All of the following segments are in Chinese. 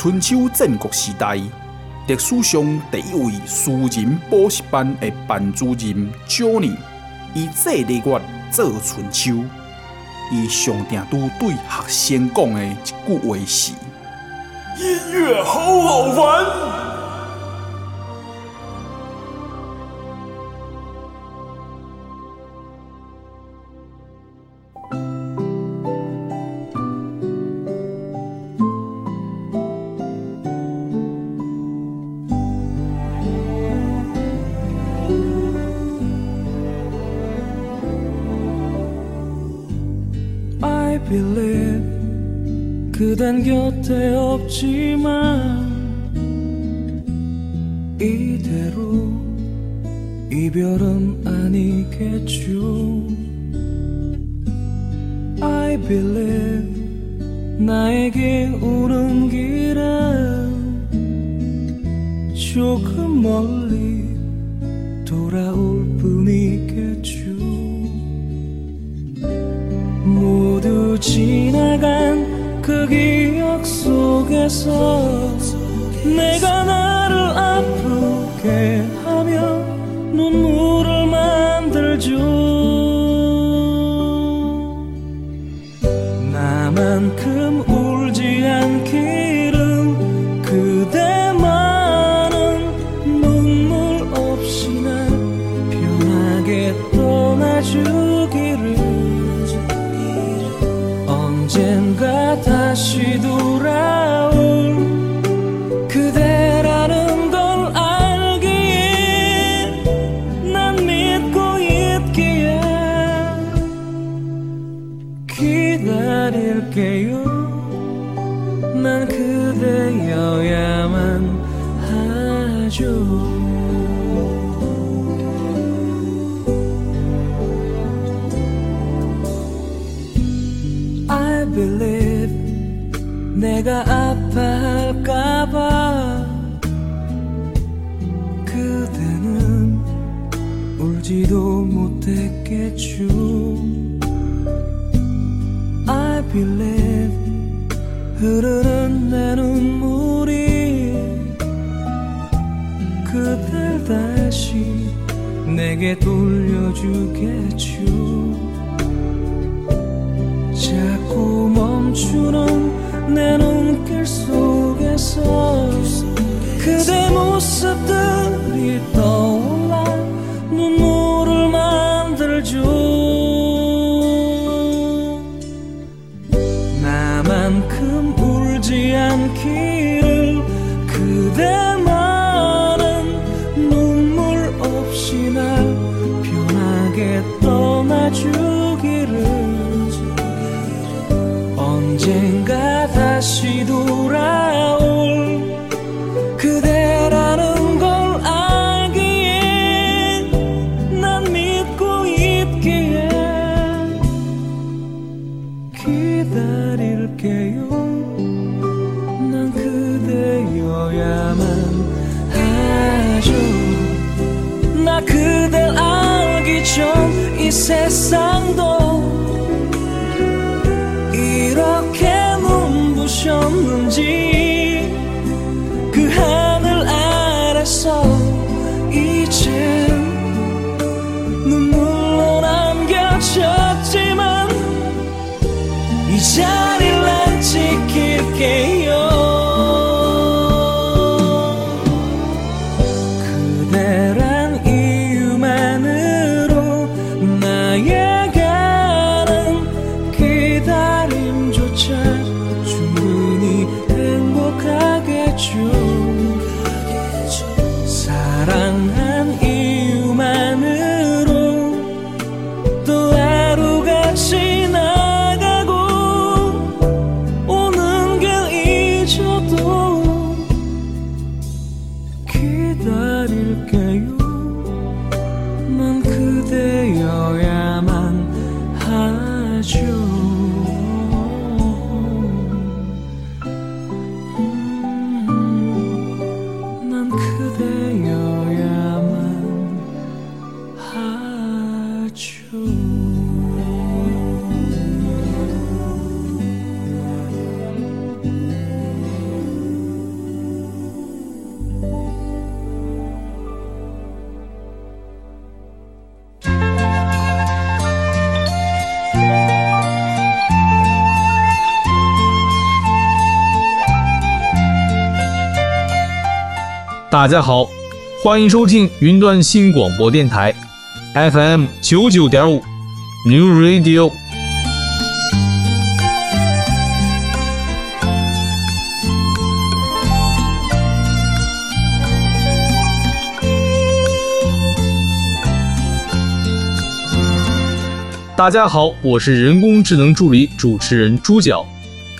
春秋战国时代历史上第一位私人补习班的班主任 jony 以这个月做春秋，伊上定都对学生讲的一句话是：音乐好好玩。 난 곁에 없지만 이대로 이별은 아니겠죠. I believe 나에게 오는 길은 조금 멀리 속에서 내가 나 나 그댈 알기 전 이 세상도 이렇게 눈부셨는지 그 하늘 아래서 大家好，欢迎收听云端新广播电台 FM 九九点五 New Radio。大家好，我是人工智能助理主持人猪脚。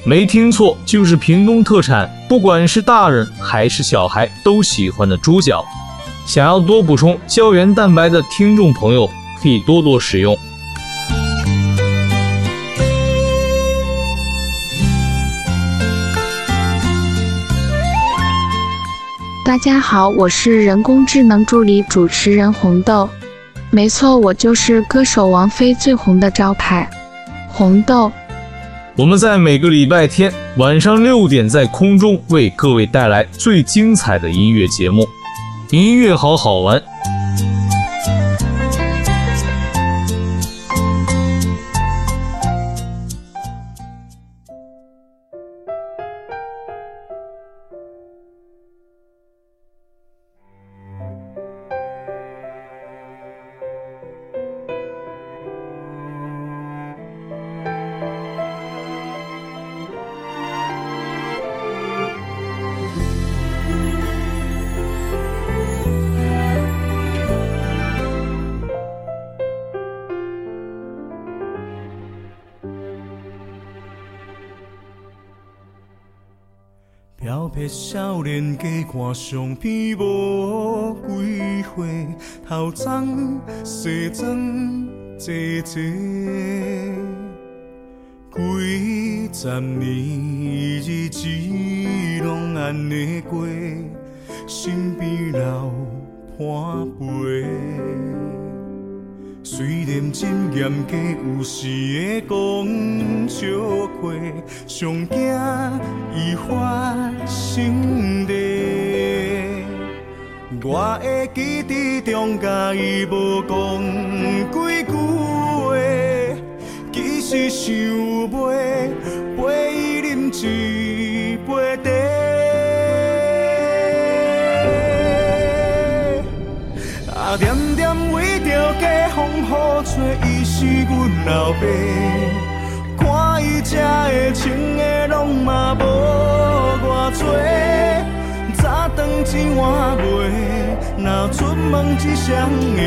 没听错，就是屏东特产，不管是大人还是小孩都喜欢的猪脚。想要多补充胶原蛋白的听众朋友，可以多多使用。大家好，我是人工智能助理主持人红豆。没错，我就是歌手王菲最红的招牌，红豆。我们在每个礼拜天晚上六点在空中为各位带来最精彩的音乐节目，音乐好好玩。少年家看相片无几回，头鬃西装坐坐，几十年日子拢安尼过，身边老伴陪。虽然真严格，有时会讲笑话，上惊伊发生地。我会记得中甲伊无讲几句话，其实想陪陪伊饮一家。风雨吹，伊是阮老爸。看伊吃的、穿的，拢嘛无偌多。早顿一碗糜，若出门一双鞋，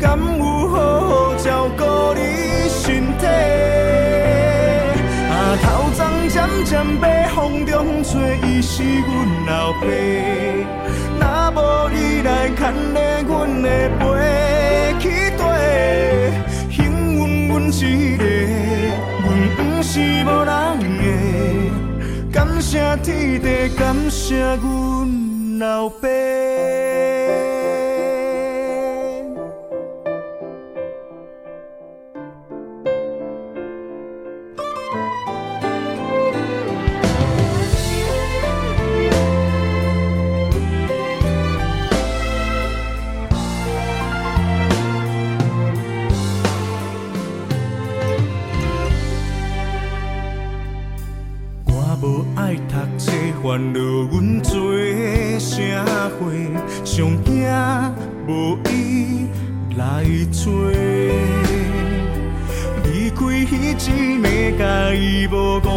敢有好好照顾你身体？啊，头脏渐渐白，风中吹，伊是阮老爸。若无你来牵勒阮的背。幸运阮一个，阮不是无人的，感谢天地，感谢阮老爸。烦恼阮做社会，上惊无伊来做。离开彼一暝，甲伊无讲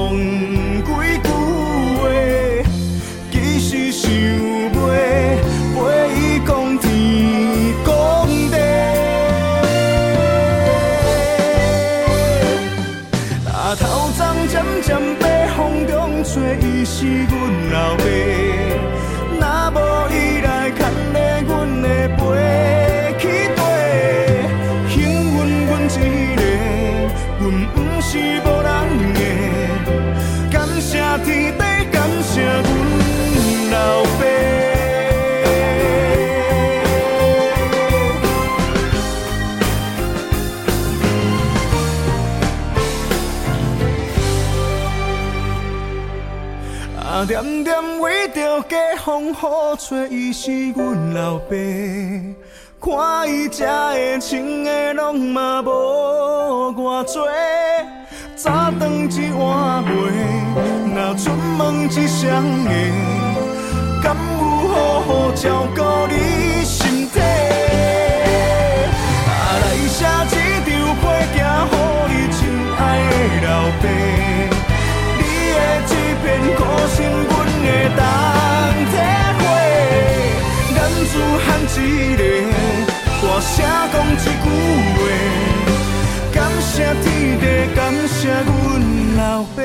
风雨吹，伊是阮老爸。看伊吃的、穿的，拢嘛无偌多。早顿一碗糜，若出门一双鞋，敢有好好照顾你身体？啊，来写一张配行，予你亲爱的老爸。你的这片苦心，阮会当体会。男子汉一个，大声讲一句话，感谢天地，感谢阮老爸。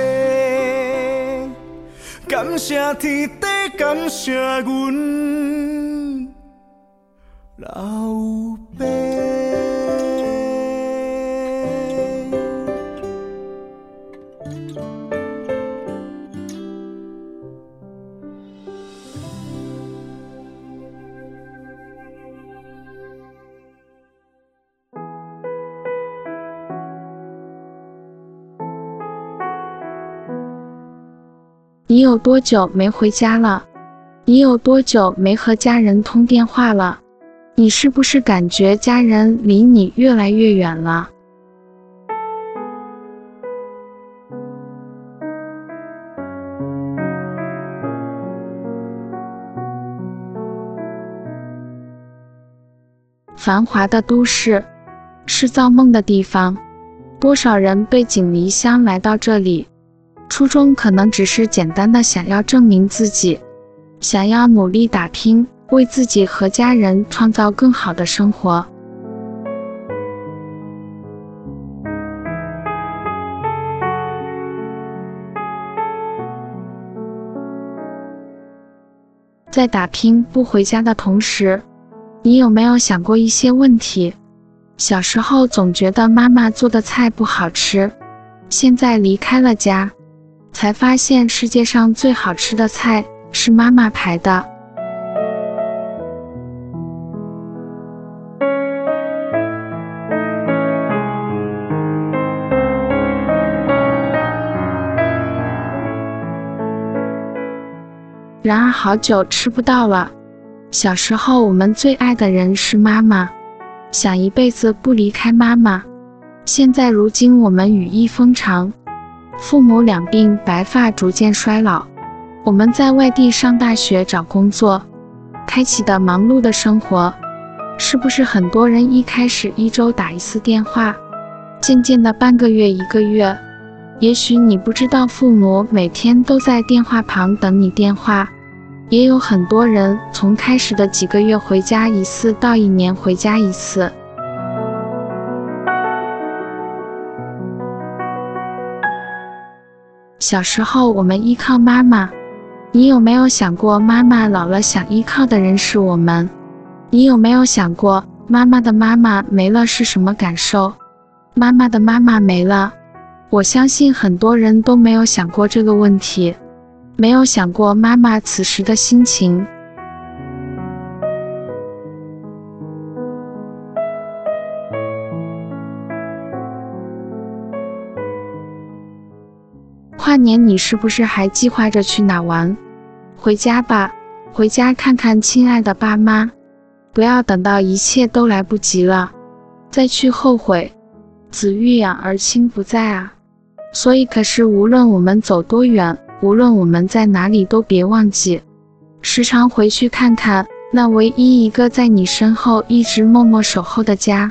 感谢天地，感谢阮老爸。你有多久没回家了？你有多久没和家人通电话了？你是不是感觉家人离你越来越远了？繁华的都市，是造梦的地方，多少人背井离乡来到这里。初衷可能只是简单的想要证明自己，想要努力打拼，为自己和家人创造更好的生活。在打拼不回家的同时，你有没有想过一些问题？小时候总觉得妈妈做的菜不好吃，现在离开了家。才发现世界上最好吃的菜是妈妈排的。然而好久吃不到了。小时候我们最爱的人是妈妈，想一辈子不离开妈妈。现在如今我们羽翼丰长。父母两鬓白发逐渐衰老，我们在外地上大学、找工作，开启的忙碌的生活，是不是很多人一开始一周打一次电话，渐渐的半个月、一个月？也许你不知道，父母每天都在电话旁等你电话。也有很多人从开始的几个月回家一次，到一年回家一次。小时候，我们依靠妈妈。你有没有想过，妈妈老了想依靠的人是我们？你有没有想过，妈妈的妈妈没了是什么感受？妈妈的妈妈没了，我相信很多人都没有想过这个问题，没有想过妈妈此时的心情。那年你是不是还计划着去哪玩？回家吧，回家看看亲爱的爸妈，不要等到一切都来不及了，再去后悔。子欲养而亲不在啊，所以可是无论我们走多远，无论我们在哪里，都别忘记，时常回去看看那唯一一个在你身后一直默默守候的家。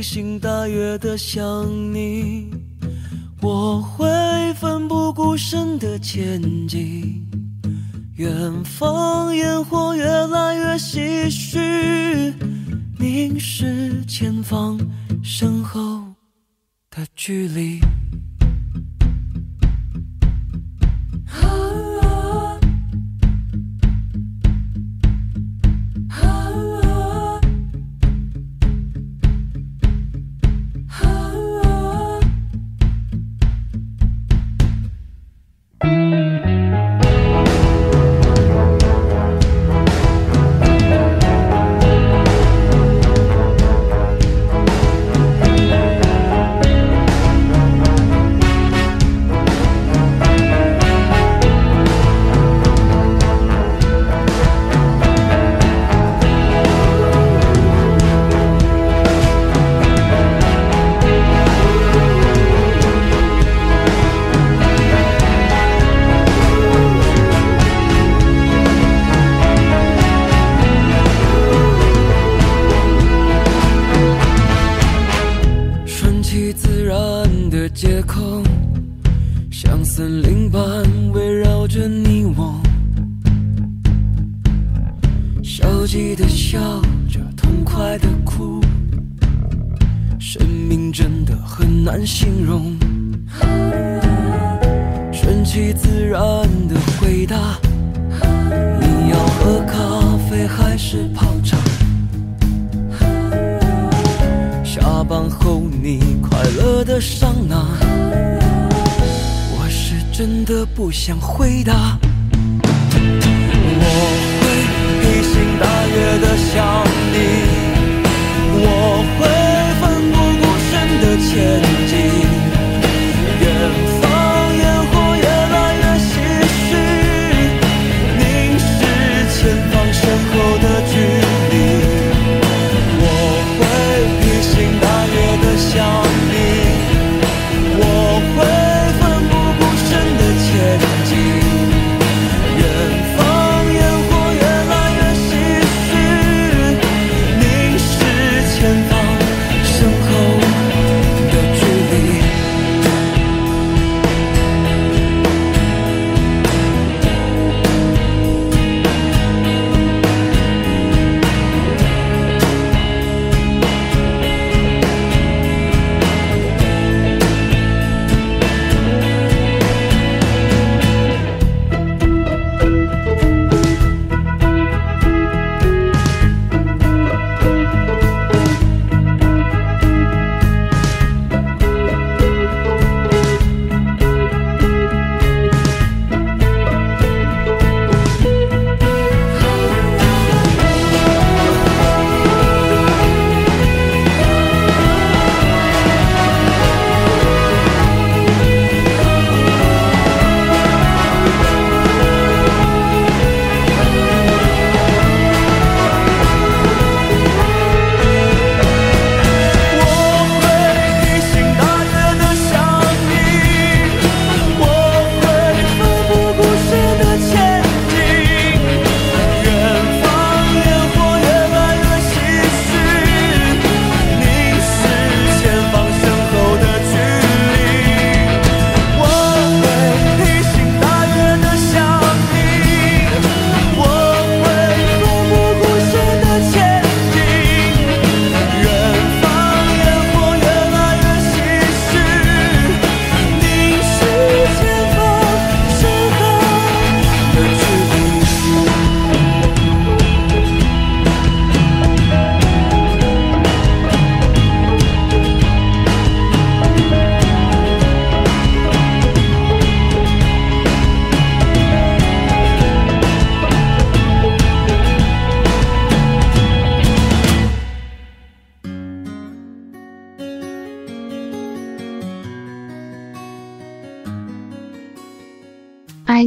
披星戴月的想你，我会奋不顾身的前进。远方烟火越来越唏嘘，凝视前方身后的距离。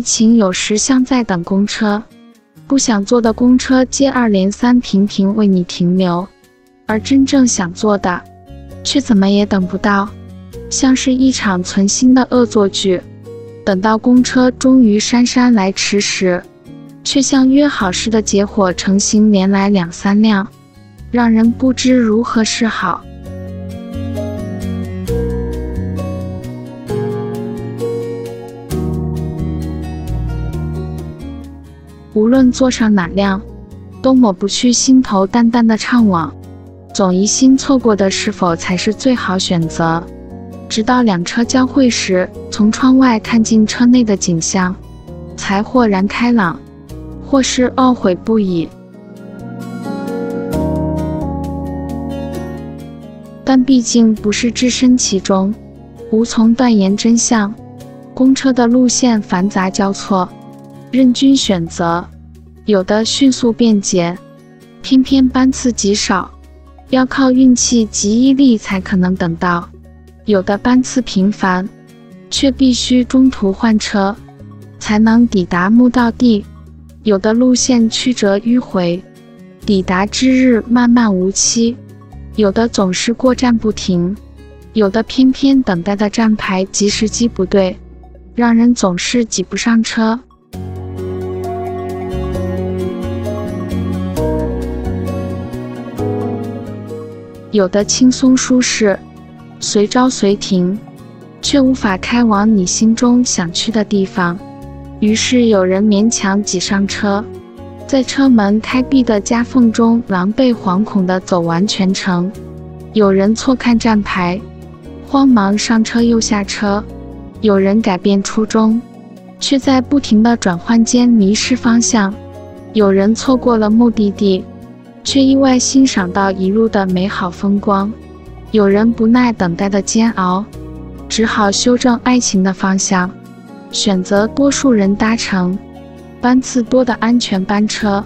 情有时像在等公车，不想坐的公车接二连三频频为你停留，而真正想坐的，却怎么也等不到。像是一场存心的恶作剧。等到公车终于姗姗来迟时，却像约好似的结伙成行连来两三辆，让人不知如何是好。无论坐上哪辆，都抹不去心头淡淡的怅惘，总疑心错过的是否才是最好选择。直到两车交汇时，从窗外看进车内的景象，才豁然开朗，或是懊悔不已。但毕竟不是置身其中，无从断言真相。公车的路线繁杂交错。任君选择，有的迅速便捷，偏偏班次极少，要靠运气及毅力才可能等到；有的班次频繁，却必须中途换车，才能抵达目的地；有的路线曲折迂回，抵达之日漫漫无期；有的总是过站不停，有的偏偏等待的站牌及时机不对，让人总是挤不上车。有的轻松舒适，随招随停，却无法开往你心中想去的地方。于是有人勉强挤上车，在车门开闭的夹缝中狼狈惶恐地走完全程；有人错看站牌，慌忙上车又下车；有人改变初衷，却在不停的转换间迷失方向；有人错过了目的地。却意外欣赏到一路的美好风光，有人不耐等待的煎熬，只好修正爱情的方向，选择多数人搭乘班次多的安全班车。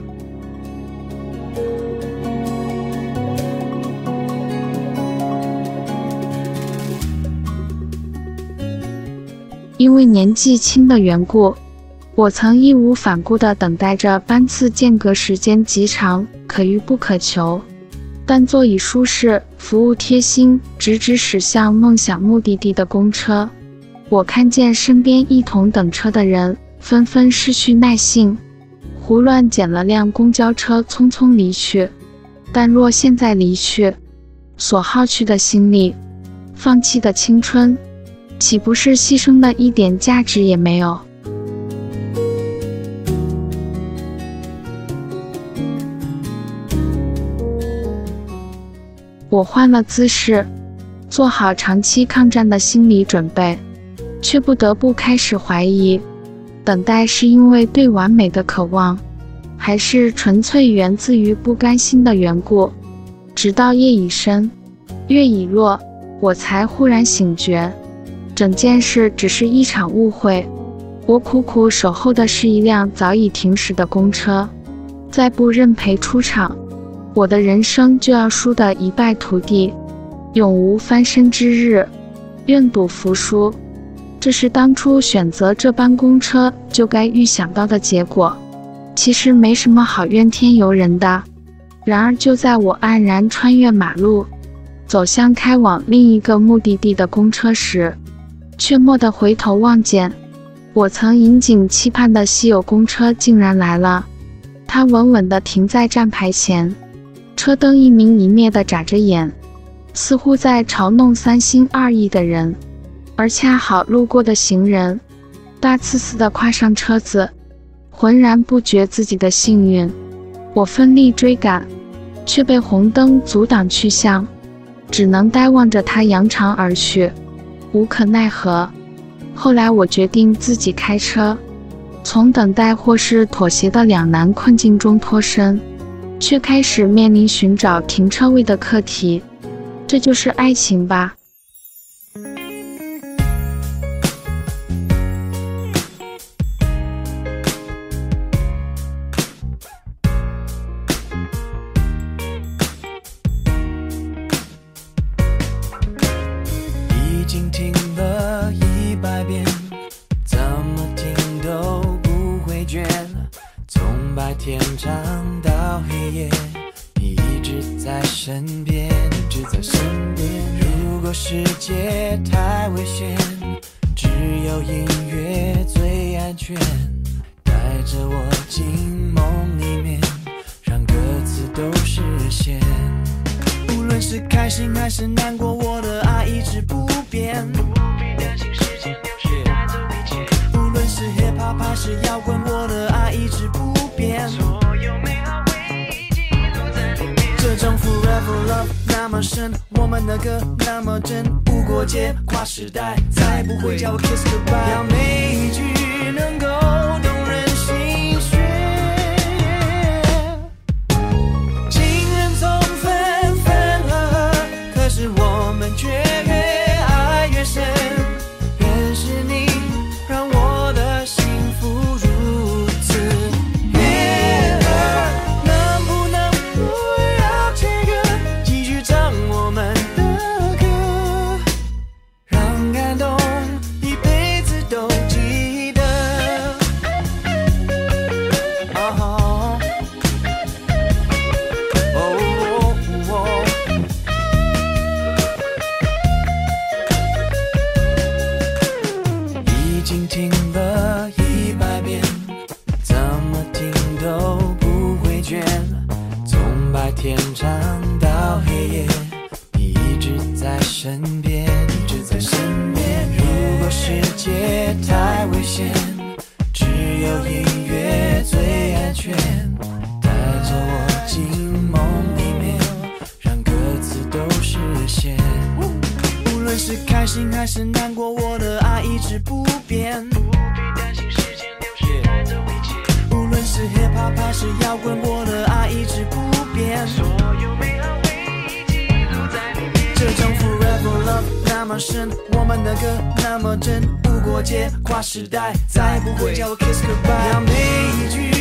因为年纪轻的缘故，我曾义无反顾地等待着班次间隔时间极长。可遇不可求，但座椅舒适、服务贴心，直直驶向梦想目的地的公车。我看见身边一同等车的人纷纷失去耐性，胡乱捡了辆公交车，匆匆离去。但若现在离去，所耗去的心力、放弃的青春，岂不是牺牲的一点价值也没有？我换了姿势，做好长期抗战的心理准备，却不得不开始怀疑：等待是因为对完美的渴望，还是纯粹源自于不甘心的缘故？直到夜已深，月已落，我才忽然醒觉，整件事只是一场误会。我苦苦守候的是一辆早已停驶的公车，再不认赔出场。我的人生就要输得一败涂地，永无翻身之日，愿赌服输。这是当初选择这班公车就该预想到的结果。其实没什么好怨天尤人的。然而就在我黯然穿越马路，走向开往另一个目的地的公车时，却蓦地回头望见，我曾引颈期盼的稀有公车竟然来了。它稳稳地停在站牌前。车灯一明一灭地眨着眼，似乎在嘲弄三心二意的人，而恰好路过的行人，大刺刺地跨上车子，浑然不觉自己的幸运。我奋力追赶，却被红灯阻挡去向，只能呆望着他扬长而去，无可奈何。后来我决定自己开车，从等待或是妥协的两难困境中脱身。却开始面临寻找停车位的课题，这就是爱情吧。已经听了一百遍，怎么听都不会倦，从白天唱。你一直在身边，一直在身边。如果世界界太危险，只有音乐最安全。带着我进梦里面，让歌词都实现。无论是开心还是难过，我的爱一直不变。不必担心时间流逝带走一切。无论是 hip hop 还是摇滚，我的爱一直不变。Level love 那么深，我们的歌那么真，无国界跨时代，再不会叫我 kiss goodbye。要每一句能够。vision 跨时代再不会叫我 kiss goodbye，要每一句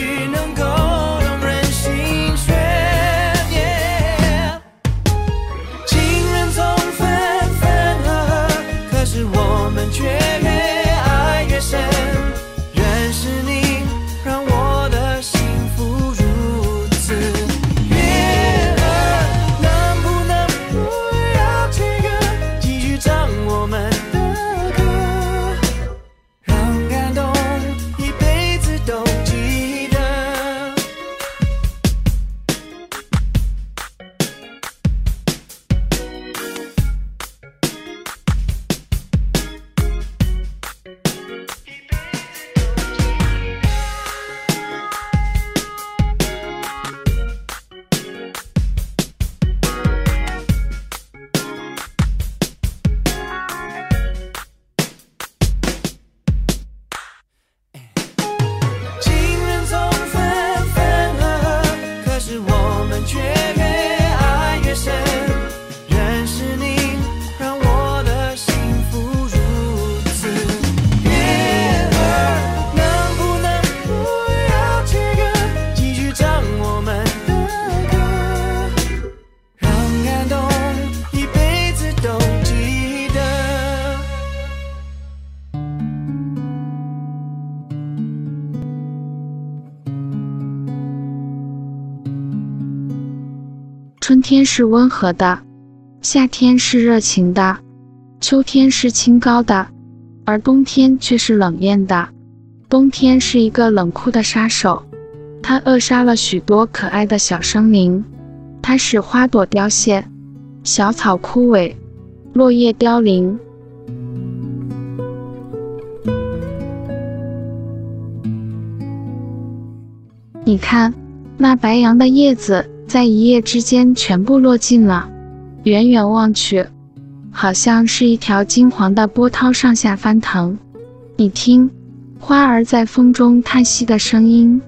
天是温和的，夏天是热情的，秋天是清高的，而冬天却是冷艳的。冬天是一个冷酷的杀手，它扼杀了许多可爱的小生灵，它使花朵凋谢，小草枯萎，落叶凋零。你看，那白杨的叶子。在一夜之间全部落尽了，远远望去，好像是一条金黄的波涛上下翻腾。你听，花儿在风中叹息的声音，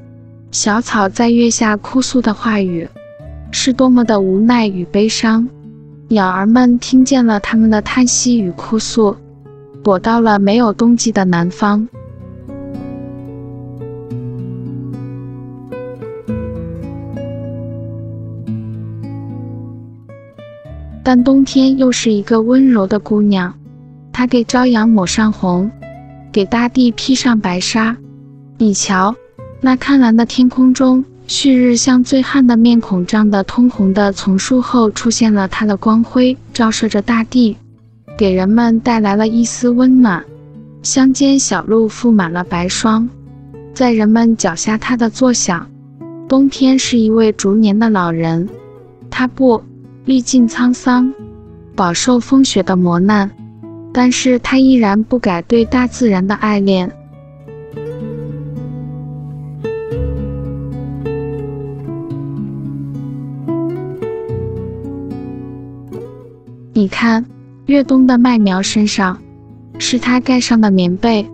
小草在月下哭诉的话语，是多么的无奈与悲伤。鸟儿们听见了他们的叹息与哭诉，躲到了没有冬季的南方。但冬天又是一个温柔的姑娘，她给朝阳抹上红，给大地披上白纱。你瞧，那看蓝的天空中，旭日像醉汉的面孔涨得通红的，从树后出现了它的光辉，照射着大地。给人们带来了一丝温暖。乡间小路覆满了白霜，在人们脚下踏的作响。冬天是一位逐年的老人，他不历尽沧桑，饱受风雪的磨难，但是他依然不改对大自然的爱恋。你看，越冬的麦苗身上，是他盖上的棉被；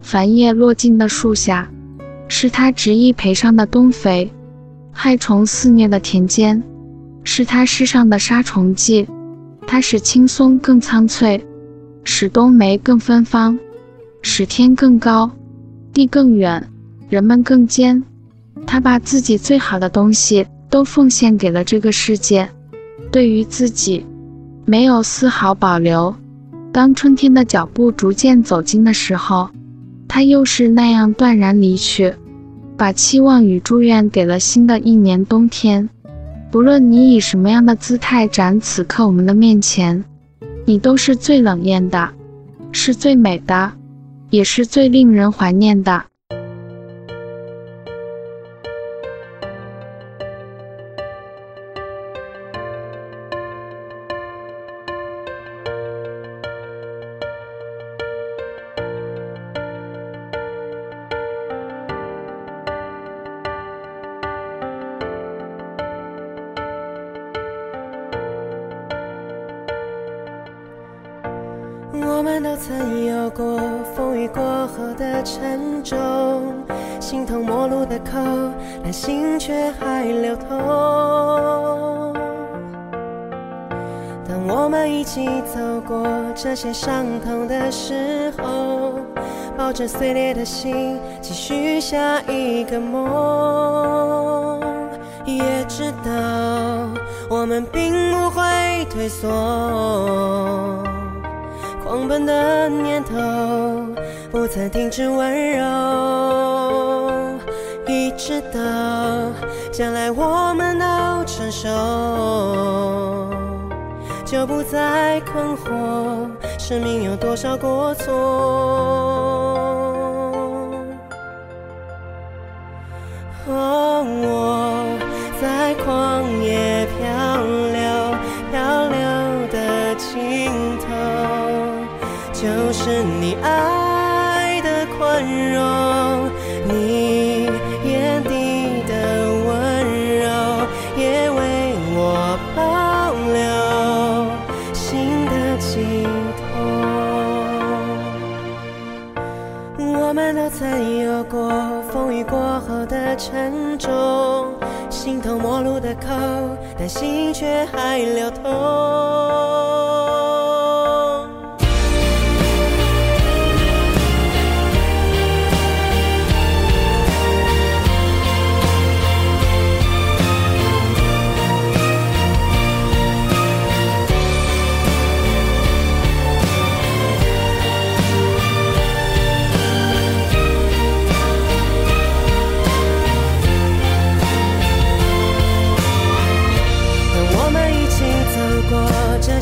繁叶落尽的树下，是他执意培上的冬肥；害虫肆虐的田间，是他身上的杀虫剂。它使青松更苍翠，使冬梅更芬芳，使天更高，地更远，人们更坚。他把自己最好的东西都奉献给了这个世界，对于自己。没有丝毫保留。当春天的脚步逐渐走近的时候，他又是那样断然离去，把期望与祝愿给了新的一年冬天。不论你以什么样的姿态展此刻我们的面前，你都是最冷艳的，是最美的，也是最令人怀念的。陌路的口，但心却还流通。当我们一起走过这些伤痛的时候，抱着碎裂的心，继续下一个梦，也知道我们并不会退缩。狂奔的念头不曾停止温柔，一直到将来我们都成熟，就不再困惑生命有多少过错。哦，我在狂陌路的口，但心却还流通。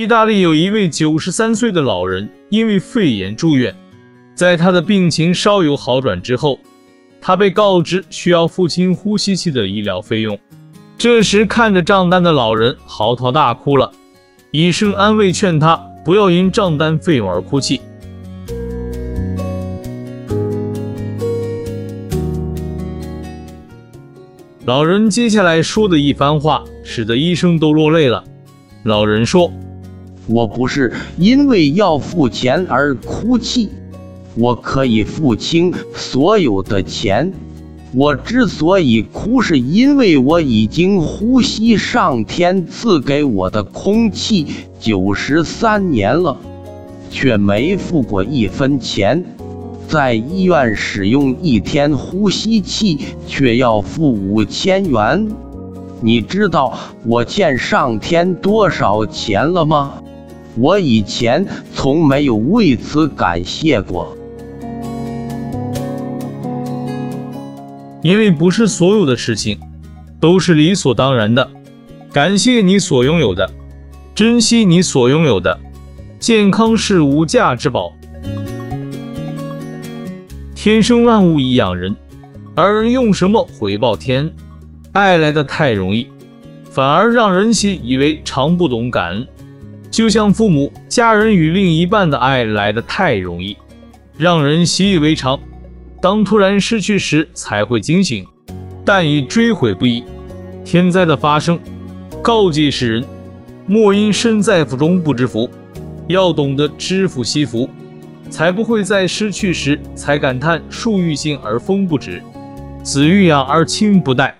意大利有一位九十三岁的老人，因为肺炎住院。在他的病情稍有好转之后，他被告知需要付清呼吸器的医疗费用。这时，看着账单的老人嚎啕大哭了。医生安慰劝他不要因账单费用而哭泣。老人接下来说的一番话，使得医生都落泪了。老人说。我不是因为要付钱而哭泣，我可以付清所有的钱。我之所以哭，是因为我已经呼吸上天赐给我的空气九十三年了，却没付过一分钱。在医院使用一天呼吸器，却要付五千元。你知道我欠上天多少钱了吗？我以前从没有为此感谢过，因为不是所有的事情都是理所当然的。感谢你所拥有的，珍惜你所拥有的。健康是无价之宝。天生万物以养人，而用什么回报天？爱来的太容易，反而让人习以为常，不懂感恩。就像父母、家人与另一半的爱来得太容易，让人习以为常。当突然失去时，才会惊醒，但已追悔不已。天灾的发生，告诫世人：莫因身在福中不知福，要懂得知福惜福，才不会在失去时才感叹树欲静而风不止，子欲养而亲不待。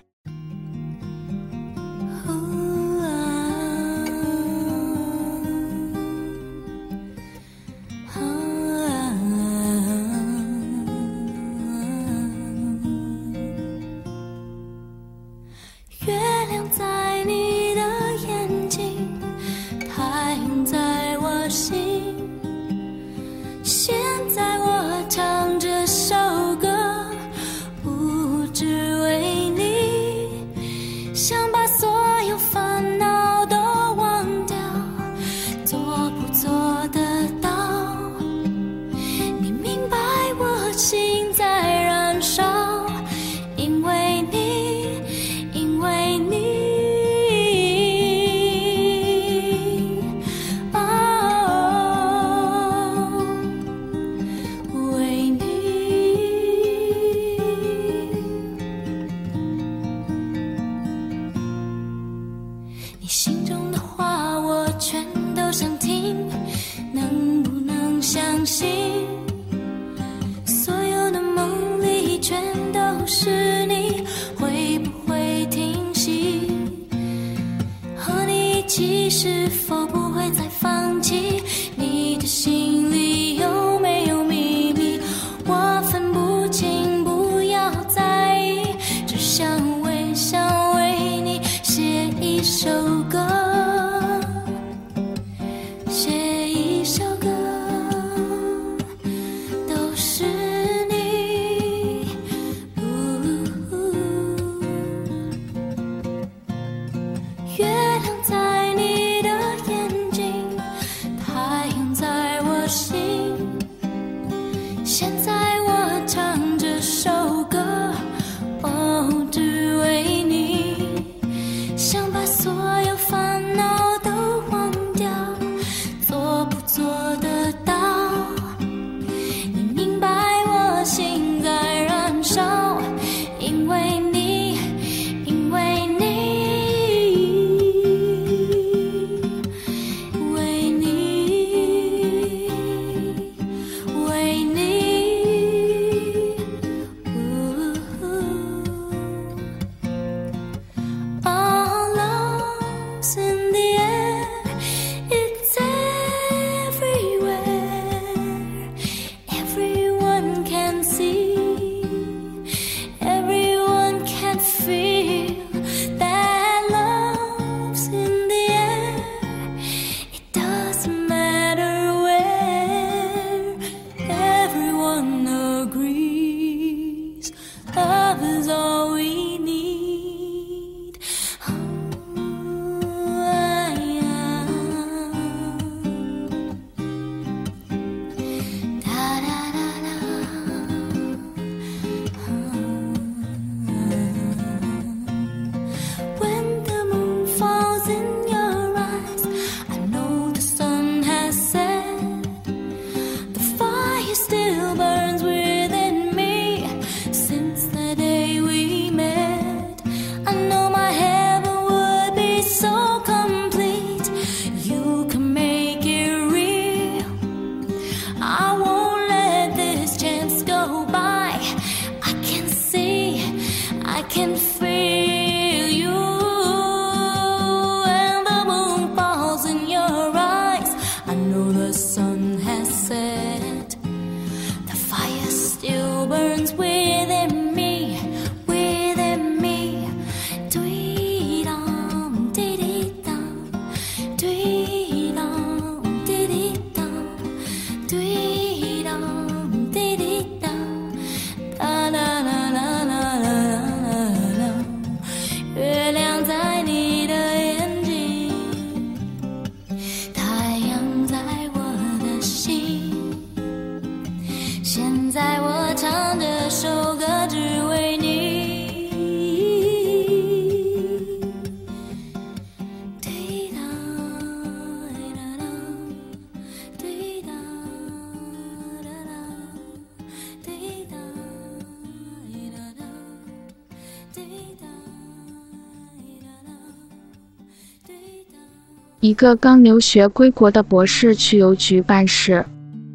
一个刚留学归国的博士去邮局办事，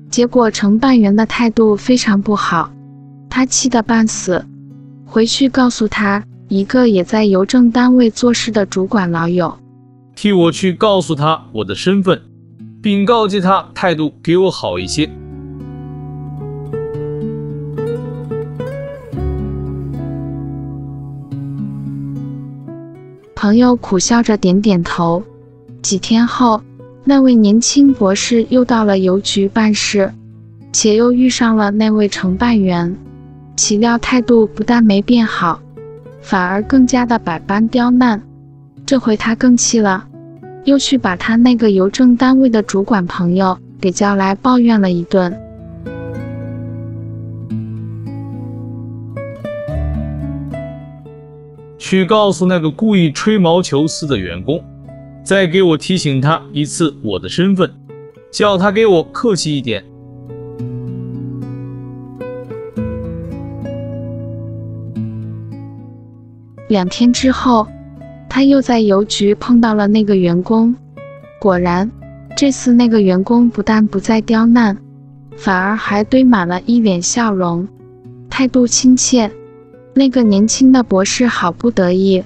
结果承办员的态度非常不好，他气得半死。回去告诉他一个也在邮政单位做事的主管老友，替我去告诉他我的身份，并告诫他态度给我好一些。朋友苦笑着点点头。几天后，那位年轻博士又到了邮局办事，且又遇上了那位承办员。岂料态度不但没变好，反而更加的百般刁难。这回他更气了，又去把他那个邮政单位的主管朋友给叫来抱怨了一顿，去告诉那个故意吹毛求疵的员工。再给我提醒他一次我的身份，叫他给我客气一点。两天之后，他又在邮局碰到了那个员工。果然，这次那个员工不但不再刁难，反而还堆满了一脸笑容，态度亲切。那个年轻的博士好不得意，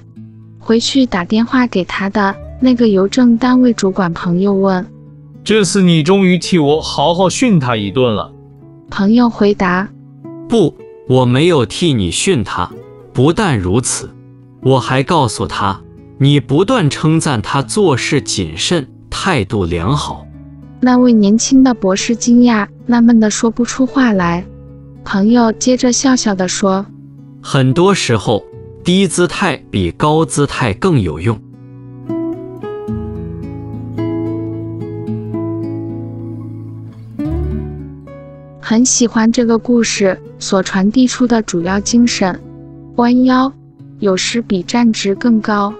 回去打电话给他的。那个邮政单位主管朋友问：“这次你终于替我好好训他一顿了？”朋友回答：“不，我没有替你训他。不但如此，我还告诉他，你不断称赞他做事谨慎，态度良好。”那位年轻的博士惊讶，纳闷地说不出话来。朋友接着笑笑地说：“很多时候，低姿态比高姿态更有用。”很喜欢这个故事所传递出的主要精神：弯腰有时比站直更高，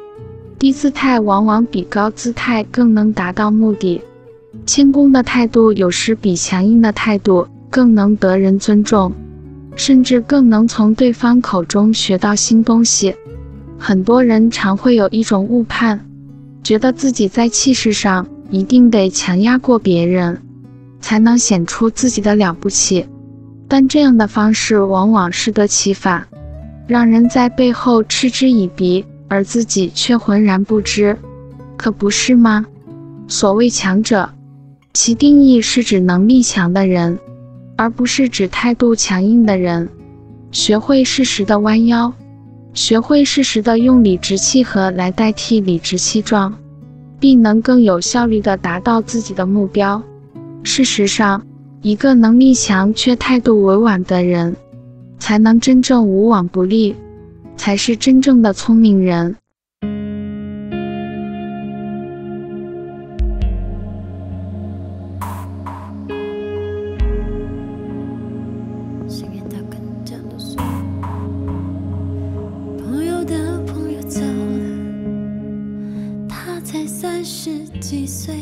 低姿态往往比高姿态更能达到目的，谦恭的态度有时比强硬的态度更能得人尊重，甚至更能从对方口中学到新东西。很多人常会有一种误判，觉得自己在气势上一定得强压过别人。才能显出自己的了不起，但这样的方式往往适得其反，让人在背后嗤之以鼻，而自己却浑然不知，可不是吗？所谓强者，其定义是指能力强的人，而不是指态度强硬的人。学会适时的弯腰，学会适时的用理直气和来代替理直气壮，并能更有效率地达到自己的目标。事实上，一个能力强却态度委婉的人，才能真正无往不利，才是真正的聪明人。他才三十几岁。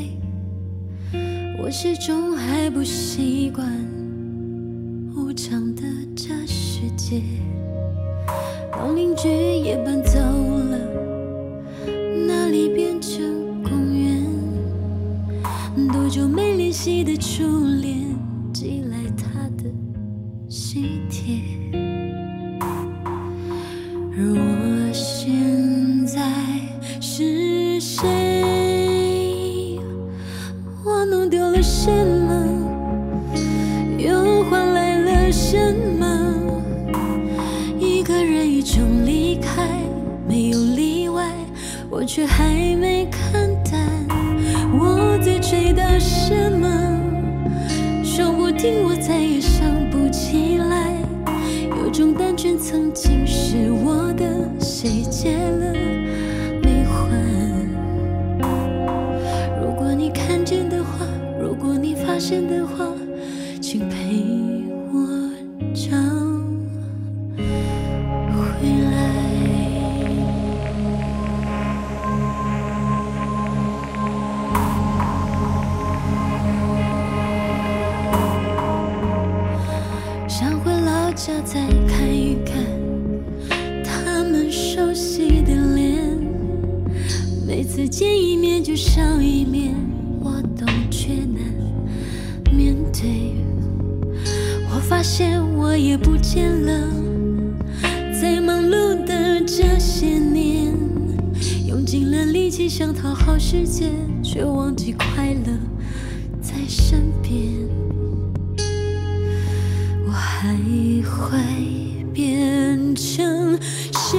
我始终还不习惯。一起想讨好世界，却忘记快乐在身边。我还会变成谁？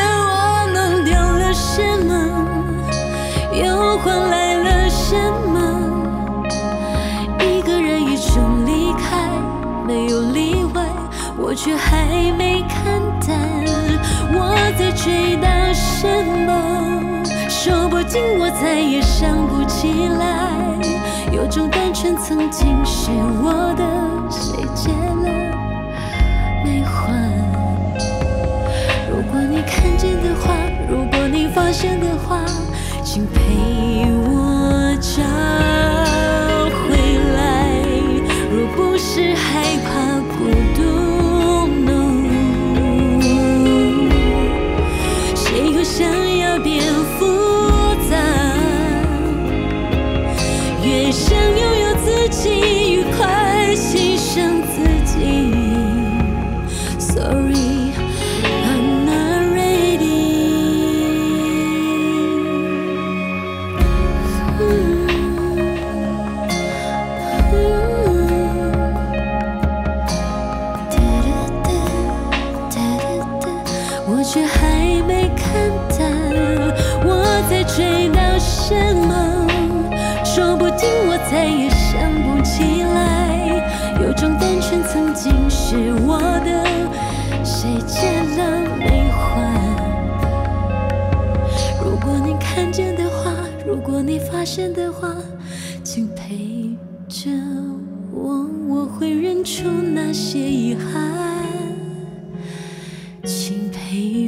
我弄丢了什么？又换来了什么？一个人，一生离开，没有例外，我却还没看淡。我在追到什么？说不定我再也想不起来。有种单纯曾经是我的，谁借了没还？如果你看见的话，如果你发现的话，请陪我找回来。若不是害怕。如果你发现的话，请陪着我，我会认出那些遗憾。请陪我。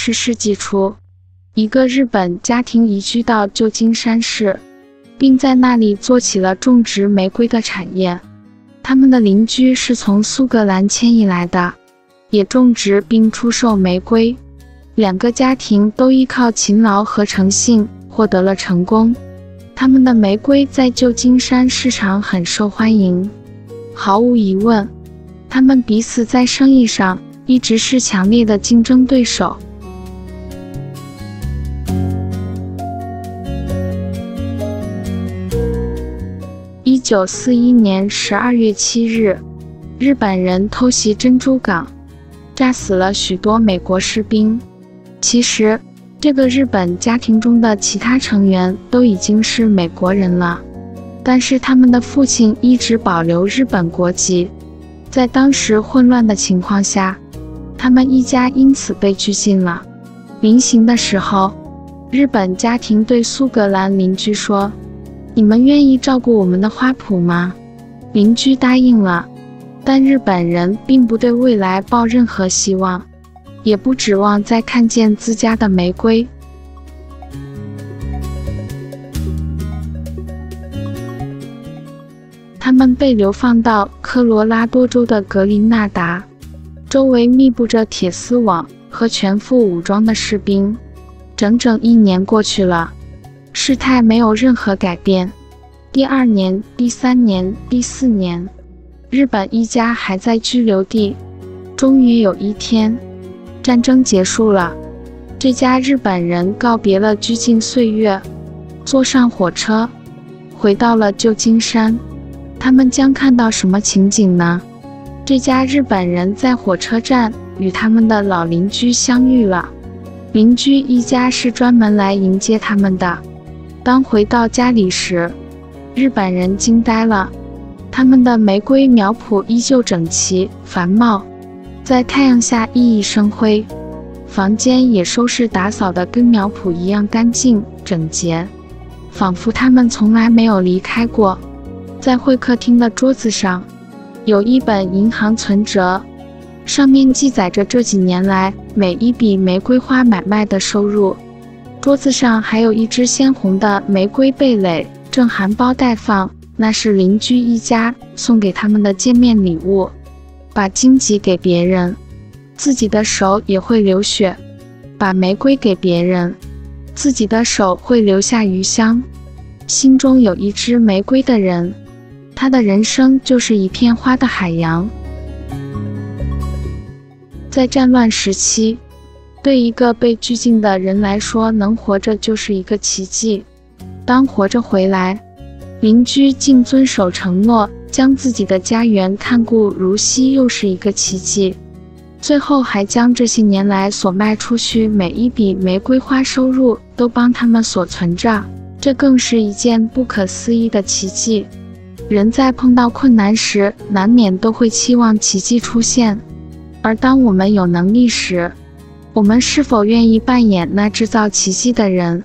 十世纪初，一个日本家庭移居到旧金山市，并在那里做起了种植玫瑰的产业。他们的邻居是从苏格兰迁移来的，也种植并出售玫瑰。两个家庭都依靠勤劳和诚信获得了成功。他们的玫瑰在旧金山市场很受欢迎。毫无疑问，他们彼此在生意上一直是强烈的竞争对手。九四一年十二月七日，日本人偷袭珍珠港，炸死了许多美国士兵。其实，这个日本家庭中的其他成员都已经是美国人了，但是他们的父亲一直保留日本国籍。在当时混乱的情况下，他们一家因此被拘禁了。临行的时候，日本家庭对苏格兰邻居说。你们愿意照顾我们的花圃吗？邻居答应了，但日本人并不对未来抱任何希望。也不指望再看见自家的玫瑰。他们被流放到科罗拉多州的格林纳达，周围密布着铁丝网和全副武装的士兵。整整一年过去了，事态没有任何改变。第二年、第三年、第四年，日本一家还在居留地。终于有一天，战争结束了，这家日本人告别了拘禁岁月，坐上火车，回到了旧金山。他们将看到什么情景呢？这家日本人在火车站与他们的老邻居相遇了。邻居一家是专门来迎接他们的。当回到家里时，日本人惊呆了。他们的玫瑰苗圃依旧整齐繁茂，在太阳下熠熠生辉。房间也收拾打扫的跟苗圃一样干净整洁，仿佛他们从来没有离开过。在会客厅的桌子上，有一本银行存折，上面记载着这几年来每一笔玫瑰花买卖的收入。桌子上还有一只鲜红的玫瑰蓓蕾，正含苞待放，那是邻居一家送给他们的见面礼物。把荆棘给别人，自己的手也会流血；把玫瑰给别人，自己的手会留下余香。心中有一支玫瑰的人。他的人生就是一片花的海洋。在战乱时期，对一个被拘禁的人来说，能活着就是一个奇迹。当活着回来，邻居竟遵守承诺，将自己的家园看顾如昔，又是一个奇迹。最后还将这些年来所卖出去每一笔玫瑰花收入都帮他们所存着，这更是一件不可思议的奇迹。人在碰到困难时，难免都会期望奇迹出现。而当我们有能力时，我们是否愿意扮演那制造奇迹的人？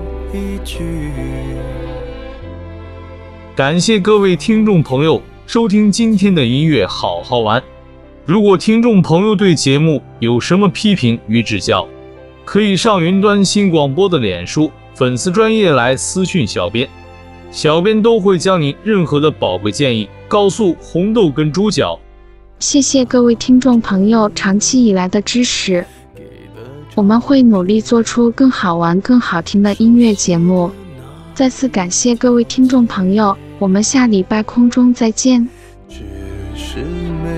一句。感谢各位听众朋友收听今天的音乐好好玩。如果听众朋友对节目有什么批评与指教，可以上云端新广播的脸书粉丝专业来私讯小编。小编都会将您任何的宝贵建议告诉红豆跟猪脚。谢谢各位听众朋友长期以来的支持，我们会努力做出更好玩、更好听的音乐节目。再次感谢各位听众朋友，我们下礼拜空中再见。只是没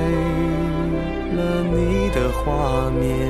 了你的画面